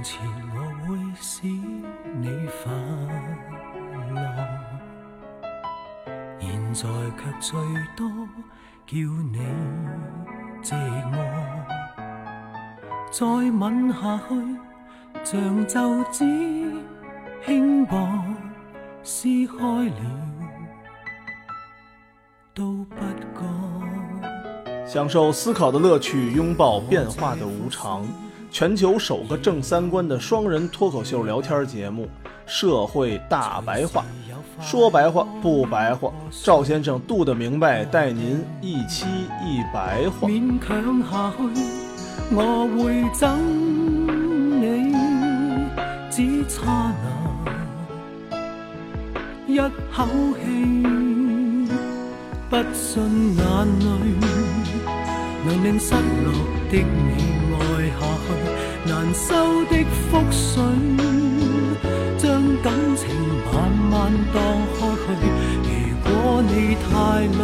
从前我会使你快乐，现在却最多叫你寂寞。再吻下去，像皱纸轻薄，撕开了都不觉。享受思考的乐趣，拥抱变化的无常。全球首个正三观的双人脱口秀聊天节目《社会大白话》，说白话不白话，赵先生度的明白，带您一期一白话。勉强下去，我会憎你，只差那一口气，不信眼泪能令失落的你，难收的覆水，将感情慢慢荡开去。如果你太累。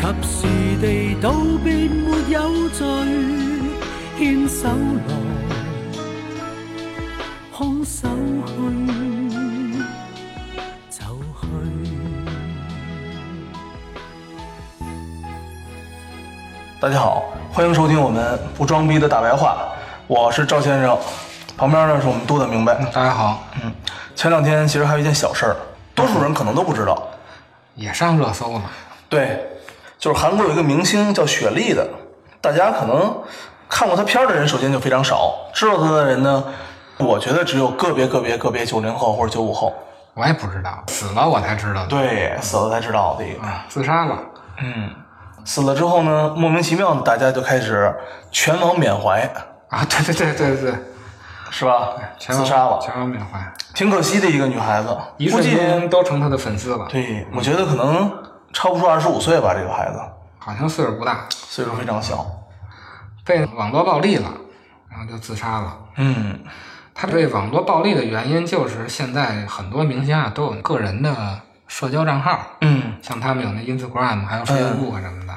及時地道別沒有罪，牽手來，空手去就去。大家好，欢迎收听我们不装逼的大白话，我是赵先生，旁边呢是我们杜的明白。大家好，嗯，前两天其实还有一件小事儿，多数人可能都不知道。也上热搜了。对，就是韩国有一个明星叫雪莉的，大家可能看过她片儿的人首先就非常少，知道她的人呢，我觉得只有个别个别个别九零后或者九五后。我也不知道，死了我才知道的。对，死了才知道的。啊，自杀了。嗯，死了之后呢，莫名其妙的大家就开始全网缅怀，啊，对对对对对，是吧？全自杀了，全网缅怀，挺可惜的一个女孩子，一瞬估计间都成她的粉丝了。，对，我觉得可能超不出二十五岁吧，这个孩子好像岁数不大，岁数非常小。被网络暴力了，然后就自杀了。嗯，他被网络暴力的原因就是现在很多明星啊都有个人的社交账号，嗯，像他们有那 Instagram 还有 Facebook 什么的，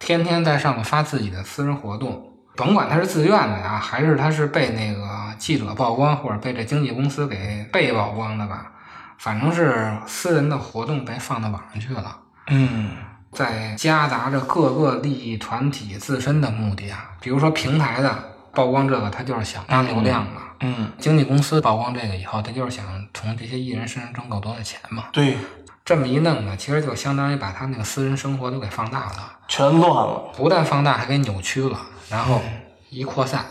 天天在上面发自己的私人活动，甭管他是自愿的呀，还是他是被那个记者曝光，或者被这经纪公司给被曝光的吧，反正是私人的活动被放到网上去了。嗯，在夹杂着各个利益团体自身的目的啊，比如说平台的曝光这个，他就是想拉流量嘛；嗯，经纪公司曝光这个以后，他就是想从这些艺人身上挣更多的钱嘛。对，这么一弄呢，其实就相当于把他那个私人生活都给放大了，全乱了。不但放大，还给扭曲了，然后一扩散，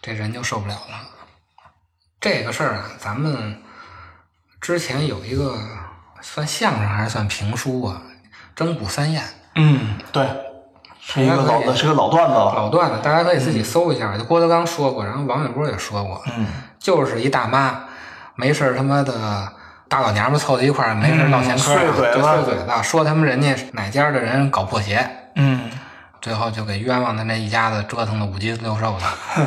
这人就受不了了。这个事儿啊，咱们之前有一个算相声还是算评书啊，《征古三宴》嗯，对，是一个老的，是个老段子了。老段子，大家可以自己搜一下。就郭德纲说过，然后王玥波也说过，嗯，就是一大妈没事儿他妈的大老娘们凑在一块儿，没事儿唠闲嗑就碎嘴子，说他们人家哪家的人搞破鞋，嗯，最后就给冤枉的那一家子折腾的五斤六瘦的。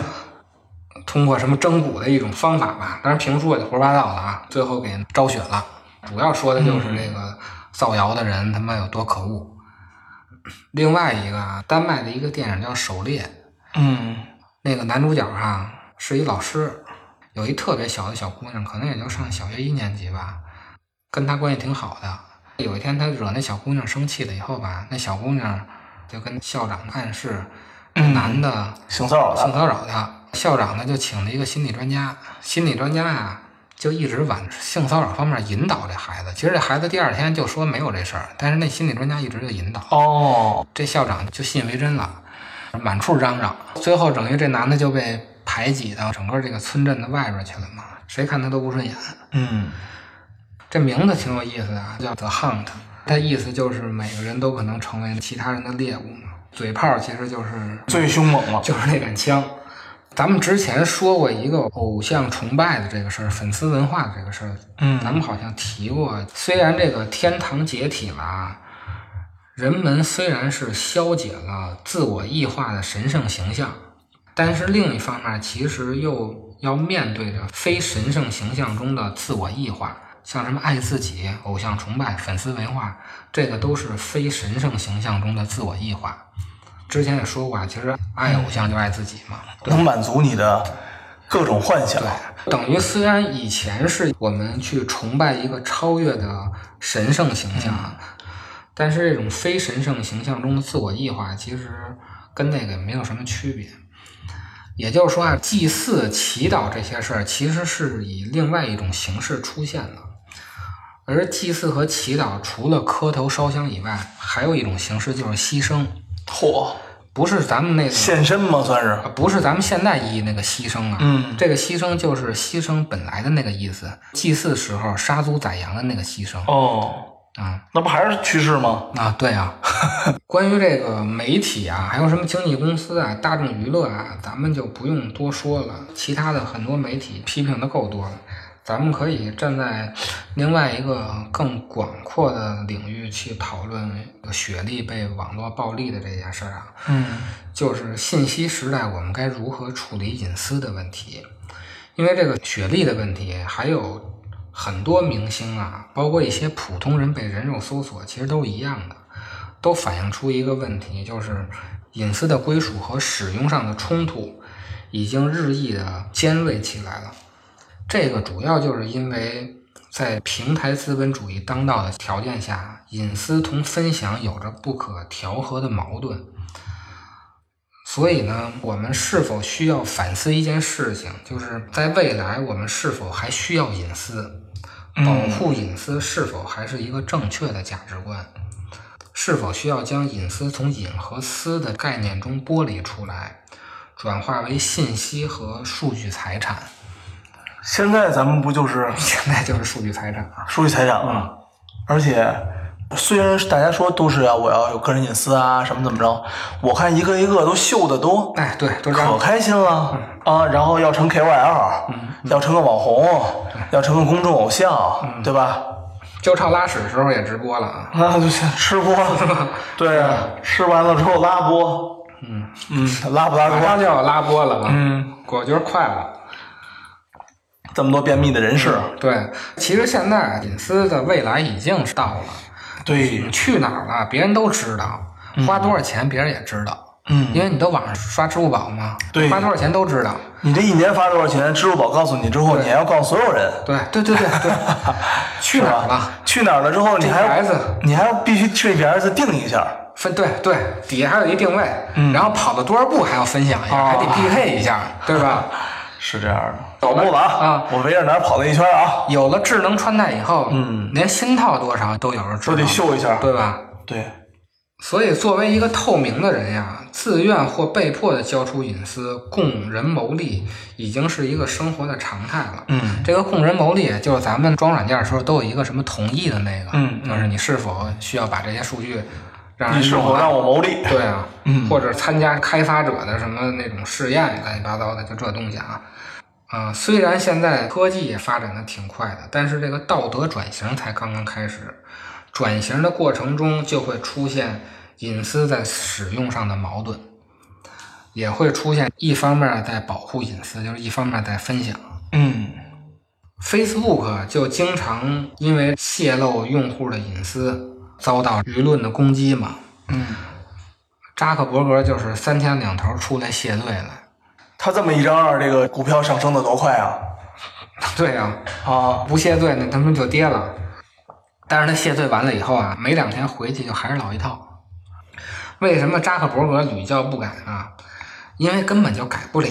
通过什么蒸骨的一种方法吧，当然评书也就胡说八道了啊，最后给昭雪了。主要说的就是这个造谣的人他妈有多可恶。另外一个啊，丹麦的一个电影叫《狩猎》，嗯，那个男主角啊、是一老师，有一特别小的小姑娘，可能也就上小学一年级吧，跟他关系挺好的。有一天他惹那小姑娘生气了以后吧，那小姑娘就跟校长暗示，男的性骚扰性。骚扰他。校长呢就请了一个心理专家，心理专家呀、就一直往性骚扰方面引导这孩子。其实这孩子第二天就说没有这事儿，但是那心理专家一直就引导。哦，这校长就信以为真了，满处嚷嚷，最后等于这男的就被排挤到整个这个村镇的外边去了嘛，谁看他都不顺眼。嗯，这名字挺有意思的啊，叫 The Hunt，它意思就是每个人都可能成为其他人的猎物嘛。嘴炮其实就是最凶猛了。就是那杆枪。咱们之前说过一个偶像崇拜的这个事儿，粉丝文化的这个事儿，嗯咱们好像提过。虽然这个天堂解体了啊，人们虽然是消解了自我异化的神圣形象，但是另一方面，其实又要面对着非神圣形象中的自我异化，像什么爱自己、偶像崇拜、粉丝文化，这个都是非神圣形象中的自我异化。之前也说过啊，其实爱偶像就爱自己嘛。能满足你的各种幻想。对，等于虽然以前是我们去崇拜一个超越的神圣形象，但是这种非神圣形象中的自我异化，其实跟那个没有什么区别。也就是说啊，祭祀、祈祷这些事儿，其实是以另外一种形式出现的。而祭祀和祈祷，除了磕头烧香以外，还有一种形式就是牺牲，嚯，不是咱们那个献身吗？算是啊，不是咱们现代意义那个牺牲啊，嗯这个牺牲就是牺牲本来的那个意思，祭祀时候杀猪宰羊的那个牺牲哦，啊那不还是趋势吗？啊，对啊。关于这个媒体啊，还有什么经纪公司啊、大众娱乐啊，咱们就不用多说了，其他的很多媒体批评的够多了。咱们可以站在另外一个更广阔的领域去讨论雪莉被网络暴力的这件事儿啊。嗯就是信息时代，我们该如何处理隐私的问题。因为这个雪莉的问题，还有很多明星啊，包括一些普通人被人肉搜索，其实都一样的，都反映出一个问题，就是隐私的归属和使用上的冲突已经日益的尖锐起来了。这个主要就是因为在平台资本主义当道的条件下，隐私同分享有着不可调和的矛盾。所以呢，我们是否需要反思一件事情，就是在未来我们是否还需要隐私？保护隐私是否还是一个正确的价值观？是否需要将隐私从隐和私的概念中剥离出来，转化为信息和数据财产？现在咱们不就是 现在就是数据财产啊！数据财产吗？而且虽然大家说都是要我要有个人隐私啊，什么怎么着，我看一个一个都秀的都哎，对，都。可开心了啊！然后要成 KOL，要成个网红，要成个公众偶像，对吧？就差拉屎的时候也直播了啊！啊，就先吃播，对，啊吃完了之后拉播，嗯嗯，拉不拉播？马上就要拉播了啊！嗯，我觉得快了。这么多便秘的人士，对，其实现在隐私的未来已经是到了，对你，去哪儿了，别人都知道，花多少钱别人也知道，嗯，因为你都网上刷支付宝嘛，对花多少钱都知道。你这一年发多少钱，支付宝告诉你之后，你还要告诉所有人，对对对对对，去哪儿了？去哪儿了之后，你还要你还要必须去 GPS 定一下，分对对，底下还有一定位，然后跑了多少步还要分享一下，哦还得匹配一下，对吧？是这样的。走步了啊我围着哪儿跑了一圈啊，有了智能穿戴以后，嗯连心跳多少都有人知道，都得秀一下，对吧？对，所以，作为一个透明的人呀，自愿或被迫的交出隐私，供人牟利，已经是一个生活的常态了。嗯，这个供人牟利，就是咱们装软件的时候都有一个什么同意的那个，嗯嗯就是你是否需要把这些数据让你人用完是否让我牟利？对啊，嗯 或者参加开发者的什么那种试验，乱七八糟的，就这东西啊。啊、虽然现在科技也发展的挺快的，但是这个道德转型才刚刚开始。转型的过程中，就会出现隐私在使用上的矛盾，也会出现一方面在保护隐私，就是一方面在分享。嗯 Facebook 就经常因为泄露用户的隐私遭到舆论的攻击嘛。嗯，扎克伯格就是三天两头出来谢罪了。他这么一张二，这个股票上升的多快啊！对呀、啊，不谢罪那他们就跌了。但是他谢罪完了以后啊，没两天回去就还是老一套。为什么扎克伯格屡教不改呢？因为根本就改不了。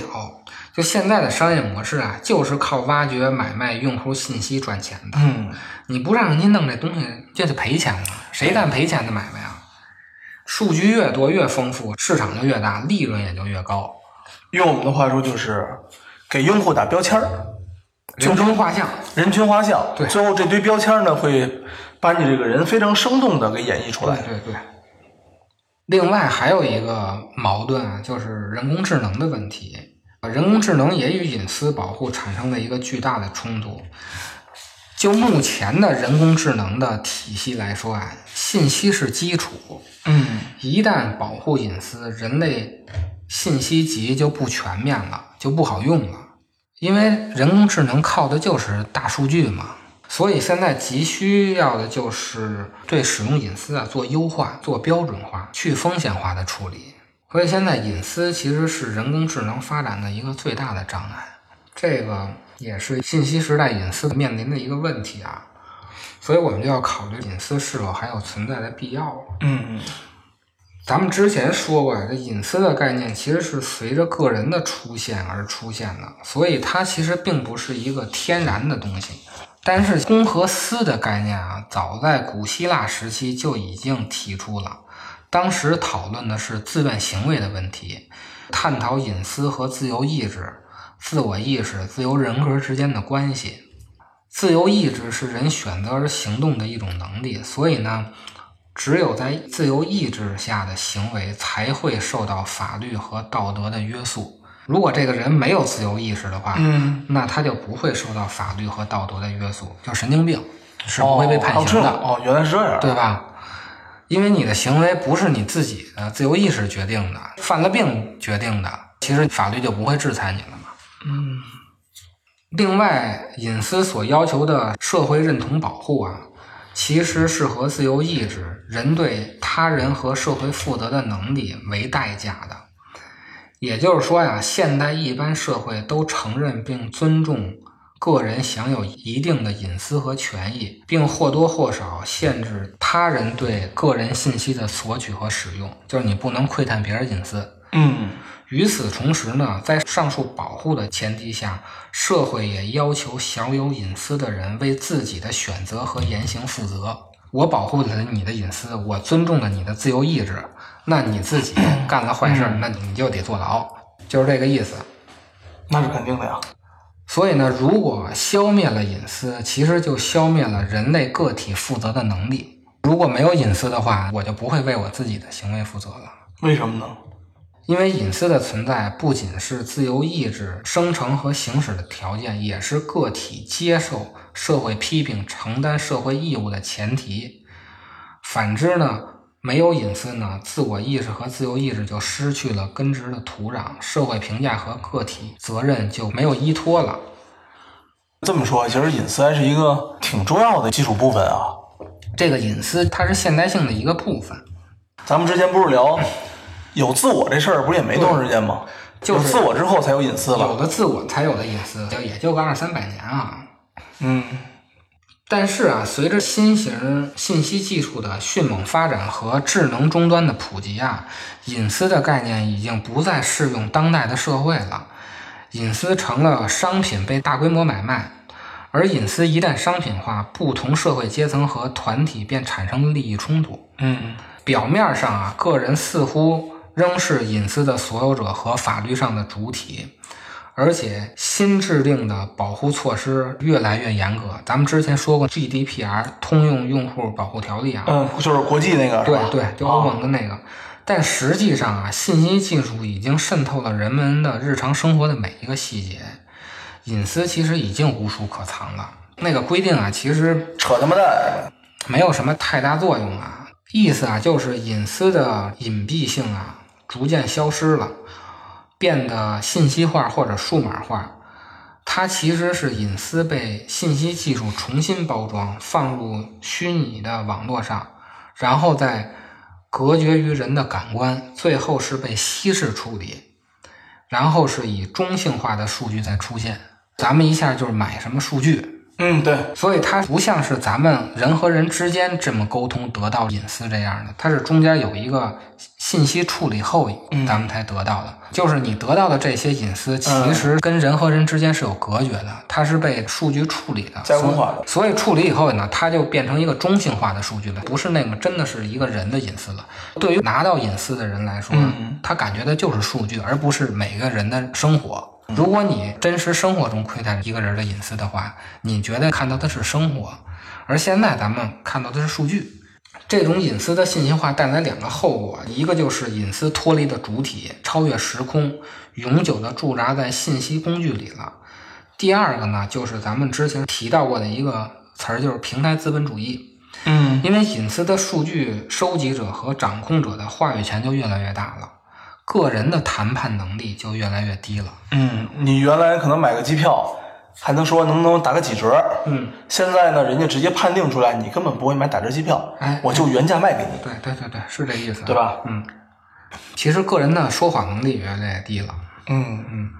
就现在的商业模式啊，就是靠挖掘、买卖用户信息赚钱的。嗯，你不让人家弄这东西，这就赔钱了。谁干赔钱的买卖啊？数据越多越丰富，市场就越大，利润也就越高。用我们的话说就是给用户打标签儿，人中画像，人群画像。对最后这堆标签呢，会把你这个人非常生动的给演绎出来。对对。另外还有一个矛盾啊，就是人工智能的问题。呃人工智能也与隐私保护产生了一个巨大的冲突。就目前的人工智能的体系来说啊，信息是基础，嗯一旦保护隐私，人类信息集就不全面了，就不好用了。因为人工智能靠的就是大数据嘛，所以现在急需要的就是对使用隐私啊做优化、做标准化、去风险化的处理。所以现在隐私其实是人工智能发展的一个最大的障碍。这个也是信息时代隐私面临的一个问题啊，所以我们就要考虑隐私是否还有存在的必要。嗯嗯咱们之前说过呀，这隐私的概念其实是随着个人的出现而出现的，所以它其实并不是一个天然的东西。但是公和私的概念啊，早在古希腊时期就已经提出了。当时讨论的是自愿行为的问题，探讨隐私和自由意志、自我意识、自由人格之间的关系。自由意志是人选择而行动的一种能力，所以呢，只有在自由意志下的行为才会受到法律和道德的约束。如果这个人没有自由意识的话，嗯，那他就不会受到法律和道德的约束，就神经病是不会被判哦刑的，哦，原来是这样。对吧？因为你的行为不是你自己的自由意识决定的，犯了病决定的，其实法律就不会制裁你了嘛。嗯另外，隐私所要求的社会认同保护啊，其实是和自由意志、人对他人和社会负责的能力为代价的。也就是说呀，现代一般社会都承认并尊重个人享有一定的隐私和权益，并或多或少限制他人对个人信息的索取和使用，就是你不能窥探别人隐私。嗯与此同时呢，在上述保护的前提下，社会也要求享有隐私的人为自己的选择和言行负责。我保护了你的隐私，我尊重了你的自由意志，那你自己 干了坏事儿，那你就得坐牢，就是这个意思。那是肯定的呀。所以呢，如果消灭了隐私，其实就消灭了人类个体负责的能力。如果没有隐私的话，我就不会为我自己的行为负责了。为什么呢？因为隐私的存在不仅是自由意志生成和行使的条件，也是个体接受社会批评、承担社会义务的前提。反之呢，没有隐私呢，自我意识和自由意志就失去了根植的土壤，社会评价和个体责任就没有依托了。这么说，其实隐私还是一个挺重要的基础部分啊。这个隐私它是现代性的一个部分。咱们之前不是聊有自我这事儿，不是也没多长时间吗？就是有自我之后才有隐私有吧？了自我才有的隐私，就也就个二三百年啊。嗯但是啊，随着新型信息技术的迅猛发展和智能终端的普及啊，隐私的概念已经不再适用当代的社会了。隐私成了商品被大规模买卖，而隐私一旦商品化，不同社会阶层和团体便产生了利益冲突。嗯表面上啊，个人似乎仍是隐私的所有者和法律上的主体，而且新制定的保护措施越来越严格。咱们之前说过 GDPR 通用用户保护条例啊，嗯，就是国际那个是吧？对对，就欧盟的那个。但实际上啊，信息技术已经渗透了人们的日常生活的每一个细节，隐私其实已经无处可藏了。那个规定啊，其实扯他妈蛋！没有什么太大作用啊。意思啊，就是隐私的隐蔽性啊，逐渐消失了，变得信息化或者数码化。它其实是隐私被信息技术重新包装，放入虚拟的网络上，然后再隔绝于人的感官，最后是被稀释处理，然后是以中性化的数据再出现。咱们一下就是买什么数据，嗯，对，所以它不像是咱们人和人之间这么沟通得到隐私这样的，它是中间有一个信息处理后，咱们才得到的。就是你得到的这些隐私，其实跟人和人之间是有隔绝的，它是被数据处理的、加工化的所以处理以后呢，它就变成一个中性化的数据了，不是那个真的是一个人的隐私了。对于拿到隐私的人来说，他感觉的就是数据，而不是每个人的生活。如果你真实生活中窥探一个人的隐私的话，你觉得看到的是生活，而现在咱们看到的是数据。这种隐私的信息化带来两个后果，一个就是隐私脱离的主体，超越时空，永久的驻扎在信息工具里了。第二个呢，就是咱们之前提到过的一个词儿，就是平台资本主义。嗯因为隐私的数据收集者和掌控者的话语权就越来越大了，个人的谈判能力就越来越低了。嗯，你原来可能买个机票，还能说能不能打个几折，嗯，现在呢，人家直接判定出来，你根本不会买打折机票，哎我就原价卖给你，对对对对，是这意思，对？吧？嗯，其实个人的说谎能力越来越低了。嗯嗯，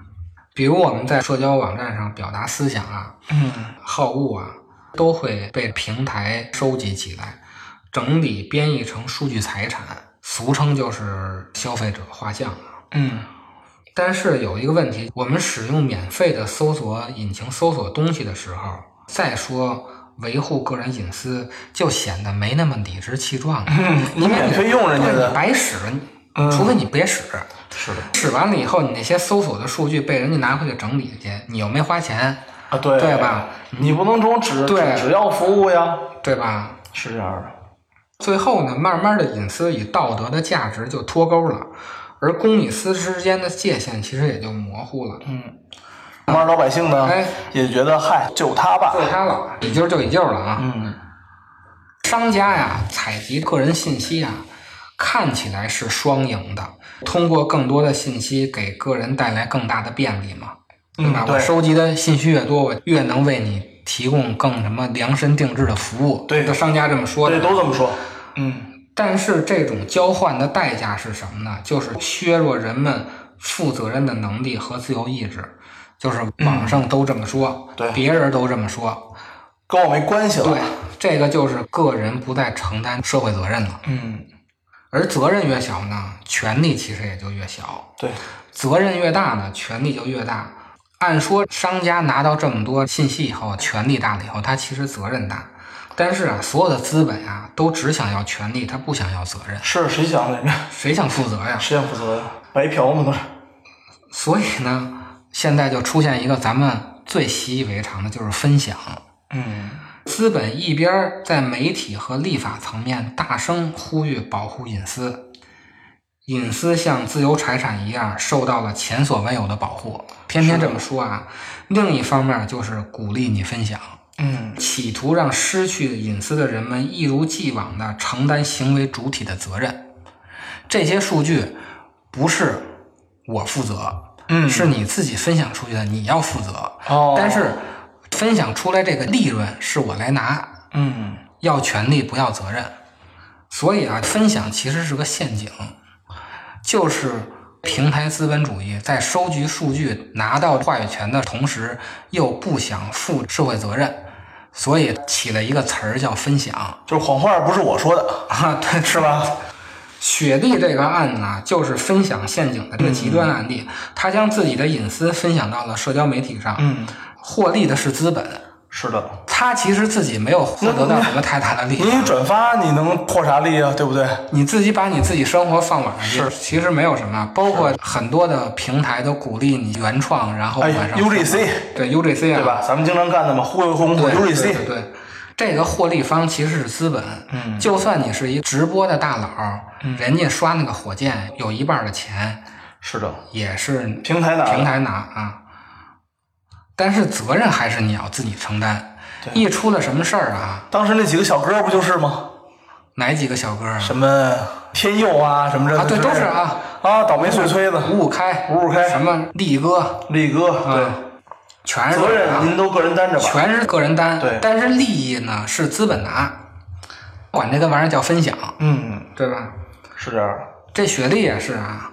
比如我们在社交网站上表达思想啊、嗯好恶啊，都会被平台收集起来，整理编译成数据财产，俗称就是消费者画像啊。嗯但是有一个问题，我们使用免费的搜索引擎搜索东西的时候，再说维护个人隐私，就显得没那么理直气壮了。嗯，你免费用人家的，白使，嗯除非你别使。是的使完了以后，你那些搜索的数据被人家拿回去整理去，你又没花钱，啊，对对吧？你不能总只对只只要服务呀，对吧？是这样的。最后呢，慢慢的隐私与道德的价值就脱钩了，而公与私之间的界限其实也就模糊了。嗯慢慢老百姓呢哎也觉得，嗨，就他吧，就他了，一揪就一揪了啊！嗯商家呀，采集个人信息啊，看起来是双赢的，通过更多的信息给个人带来更大的便利嘛，对吧？嗯对我收集的信息越多，我越能为你提供更什么量身定制的服务。对这商家这么说的对，。都这么说。嗯但是这种交换的代价是什么呢？就是削弱人们负责任的能力和自由意志。就是网上都这么说，对别人都这么说，跟我没关系了。对，这个就是个人不再承担社会责任了。嗯，而责任越小呢，权利其实也就越小；对，责任越大呢，权利就越大。按说商家拿到这么多信息以后，权力大了以后，他其实责任大。但是啊，所有的资本啊，都只想要权利，他不想要责任。是谁想的？谁想负责呀？谁想负责呀？白嫖嘛都是。所以呢，现在就出现一个咱们最习以为常的，就是分享。嗯资本一边在媒体和立法层面大声呼吁保护隐私，隐私像自由财产一样受到了前所未有的保护。偏偏这么说啊，另一方面就是鼓励你分享，嗯企图让失去隐私的人们一如既往地承担行为主体的责任。这些数据不是我负责，嗯是你自己分享出去的，你要负责。哦但是分享出来这个利润是我来拿，嗯要权利不要责任。所以啊，分享其实是个陷阱，就是平台资本主义在收集数据、拿到话语权的同时，又不想负社会责任，所以起了一个词儿叫分享就是谎话不是我说的，啊，对，是吧？雪莉这个案呢，就是分享陷阱的这个极端案例。他将自己的隐私分享到了社交媒体上，嗯，获利的是资本。是的。他其实自己没有获得到什么太大的利益。你转发你能破啥利啊？对不对？你自己把你自己生活放网上去，是其实没有什么。包括很多的平台都鼓励你原创，然后哎晚上，UGC 对 UGC 啊，对吧？咱们经常干的嘛，互惠互通对对 UGC。对对，这个获利方其实是资本。嗯就算你是一直播的大佬，人家刷那个火箭有一半的钱是的，也是平台拿的平台拿啊，但是责任还是你要自己承担。对。一出了什么事儿啊，当时那几个小哥不就是吗？哪几个小哥啊？什么天佑啊，什么这啊，对，都是啊，啊，倒霉碎催的，五五开，五五开。什么力哥，力哥，对，全是责任啊您都个人担着吧。全是个人担，对。但是利益呢是资本拿，管这个玩意儿叫分享，嗯，对吧？是这样的。这雪莉也是啊，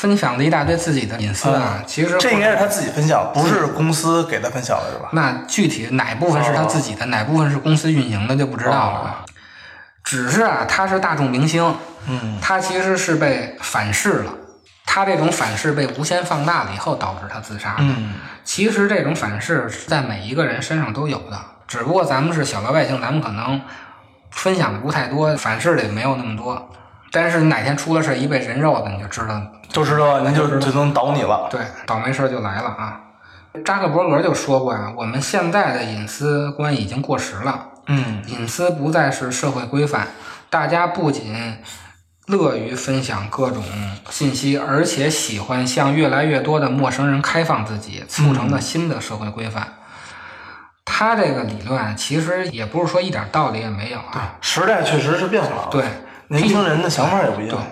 分享了一大堆自己的隐私啊，其实嗯这应该是他自己分享，不是公司给他分享的，是吧？那具体哪部分是他自己的，哪部分是公司运营的就不知道了。只是啊，他是大众明星，嗯，他其实是被反噬了。他这种反噬被无限放大了以后，导致他自杀的。嗯，其实这种反噬是在每一个人身上都有的，只不过咱们是小老百姓，咱们可能分享的不太多，反噬的也没有那么多。但是你哪天出了事儿，一被人肉的，你就知道，就知道您就就能倒你了。对，倒霉事儿就来了啊。扎克伯格就说过呀、我们现在的隐私观已经过时了，嗯，隐私不再是社会规范，大家不仅乐于分享各种信息，而且喜欢向越来越多的陌生人开放自己，促成了新的社会规范。他这个理论其实也不是说一点道理也没有啊，时代确实是变化了。对，年轻人的想法也不一样对样。，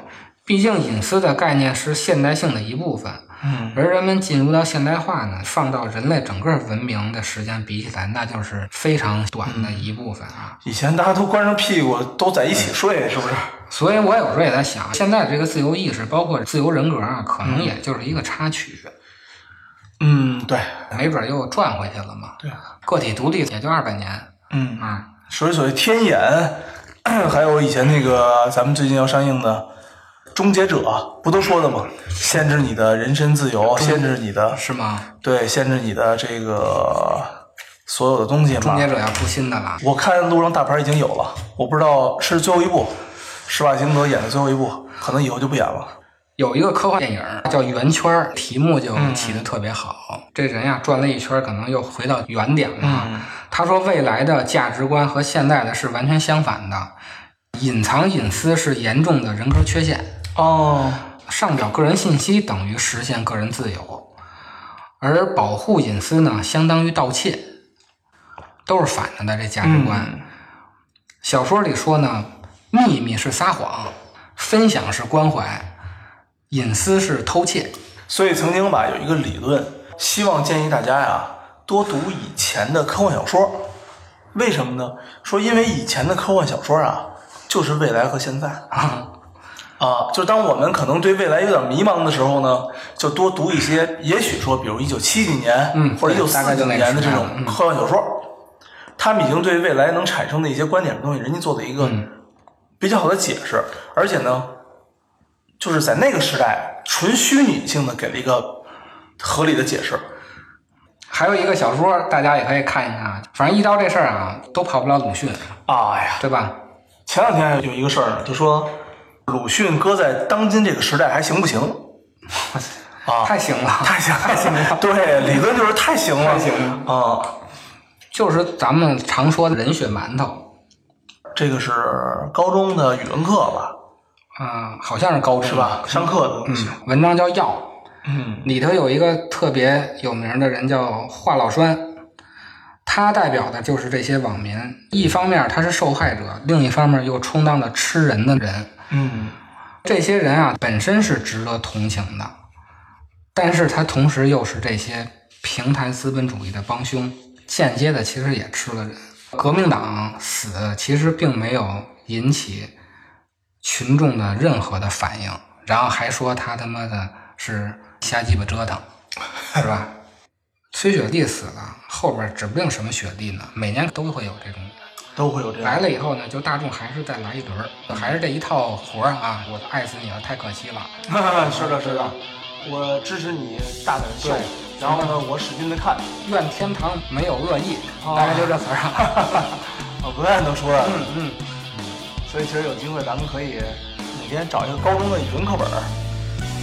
毕竟隐私的概念是现代性的一部分，嗯，而人们进入到现代化呢，放到人类整个文明的时间比起来，那就是非常短的一部分啊。以前大家都关上屁股都在一起睡，是不是？所以我有时候也在想，现在这个自由意识，包括自由人格啊，可能也就是一个插曲。嗯，对，没准又转回去了嘛。对，个体独立也就二百年嗯，啊。所以所谓天眼，还有以前那个咱们最近要上映的《终结者》，不都说了吗？限制你的人身自由，限制你的是吗？对，限制你的这个所有的东西嘛。终结者要出新的了，我看路上大牌已经有了，我不知道是最后一部，施瓦辛格演的最后一部，可能以后就不演了。有一个科幻电影叫《圆圈》，题目就起的特别好。这人呀转了一圈，可能又回到原点了。他说，未来的价值观和现在的是完全相反的，隐藏隐私是严重的人格缺陷。哦，上表个人信息等于实现个人自由，而保护隐私呢，相当于盗窃，都是反着的这价值观。小说里说呢，秘密是撒谎，分享是关怀，隐私是偷窃。所以曾经吧有一个理论，希望建议大家呀多读以前的科幻小说。为什么呢？说因为以前的科幻小说啊，就是未来和现在 啊，啊，就当我们可能对未来有点迷茫的时候呢，就多读一些，也许说，比如一九七几年，嗯或者一九四几年的这种科幻小说，他们已经对未来能产生的一些观点的东西，人家做的一个嗯比较好的解释，而且呢，就是在那个时代，纯虚拟性的给了一个合理的解释。还有一个小说，大家也可以看一看啊。反正一刀这事儿啊，都跑不了鲁迅，哎呀，对吧？前两天有一个事儿，就说鲁迅搁在当今这个时代还行不行？啊，太行了，太行太行了。对，理论就是太行了，太行了啊！就是咱们常说的人血馒头，这个是高中的语文课吧，啊、好像是高中是吧？上课的东西。嗯，文章叫《药》，嗯里头有一个特别有名的人叫华老栓，他代表的就是这些网民。一方面他是受害者，另一方面又充当了吃人的人。嗯这些人啊，本身是值得同情的，但是他同时又是这些平台资本主义的帮凶，间接的其实也吃了人。革命党死其实并没有引起群众的任何的反应，然后还说他他妈的是瞎鸡巴折腾，是吧？崔雪莉死了，后边指不定什么雪莉呢，每年都会有这种都会有这样。来了以后呢，就大众还是再来一轮儿，还是这一套活儿啊！我爱死你了，太可惜了。是的，是的，我支持你大胆秀对，然后呢，我使劲的看，愿天堂没有恶意，哦大概就这词儿啊。我，文案都说了，嗯嗯，所以其实有机会咱们可以哪天找一个高中的语文课本儿，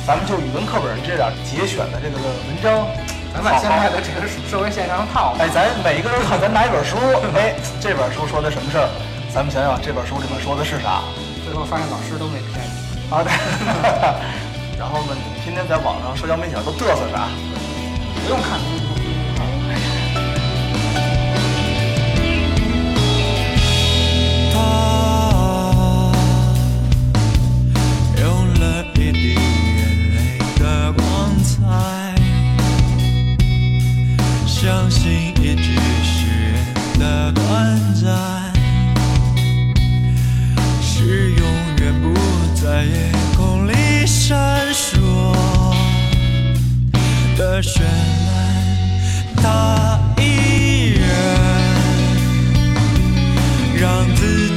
咱们就语文课本儿这点节选的这个文章，咱把现在的这个社会现象套，哎，咱每一个人看咱拿一本书，哎，这本书说的什么事儿？咱们想想这本书里面说的是啥最后发现老师都没骗你。啊？对。然后呢，你天天在网上社交媒体上都嘚瑟啥？不用看，是永远不在夜空里闪烁的绚烂，它依然让自己。